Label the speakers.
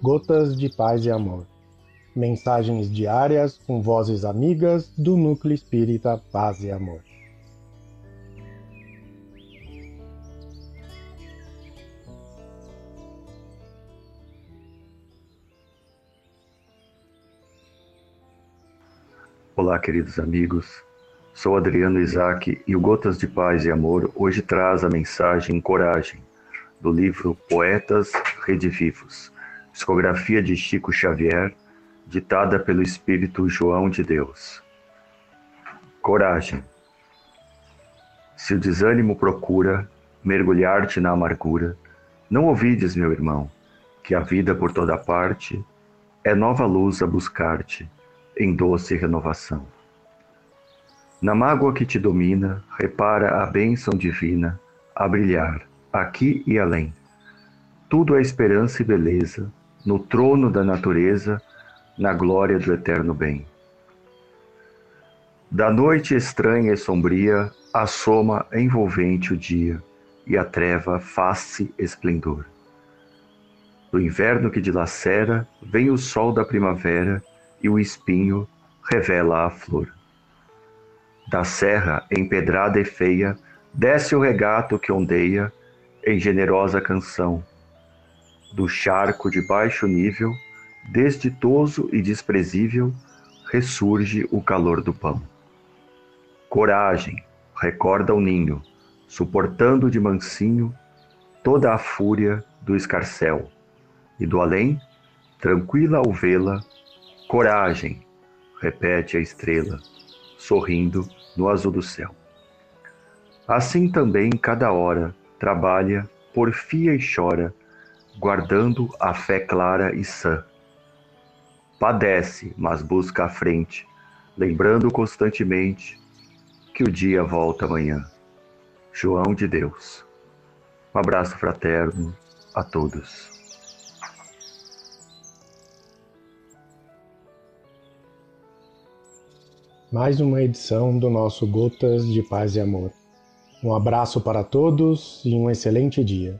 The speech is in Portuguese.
Speaker 1: Gotas de Paz e Amor. Mensagens diárias com vozes amigas do Núcleo Espírita Paz e Amor.
Speaker 2: Olá, queridos amigos. Sou Adriano Isaac e o Gotas de Paz e Amor hoje traz a mensagem Coragem, do livro Poetas Redivivos, discografia de Chico Xavier, ditada pelo Espírito João de Deus. Coragem. Se o desânimo procura mergulhar-te na amargura, não ouvides, meu irmão, que a vida por toda parte é nova luz a buscar-te em doce renovação. Na mágoa que te domina, repara a bênção divina a brilhar, aqui e além. Tudo é esperança e beleza, no trono da natureza, na glória do eterno bem. Da noite estranha e sombria, assoma envolvente o dia, e a treva faz-se esplendor. Do inverno que dilacera, vem o sol da primavera, e o espinho revela a flor. Da serra empedrada e feia, desce o regato que ondeia em generosa canção. Do charco de baixo nível, desditoso e desprezível, ressurge o calor do pão. Coragem, recorda o ninho, suportando de mansinho toda a fúria do escarcel. E do além, tranquila ao vê-la, coragem, repete a estrela sorrindo no azul do céu. Assim também cada hora trabalha, porfia e chora, guardando a fé clara e sã. Padece, mas busca a frente, lembrando constantemente que o dia volta amanhã. João de Deus. Um abraço fraterno a todos.
Speaker 1: mais uma edição do nosso Gotas de Paz e Amor. Um abraço para todos e um excelente dia.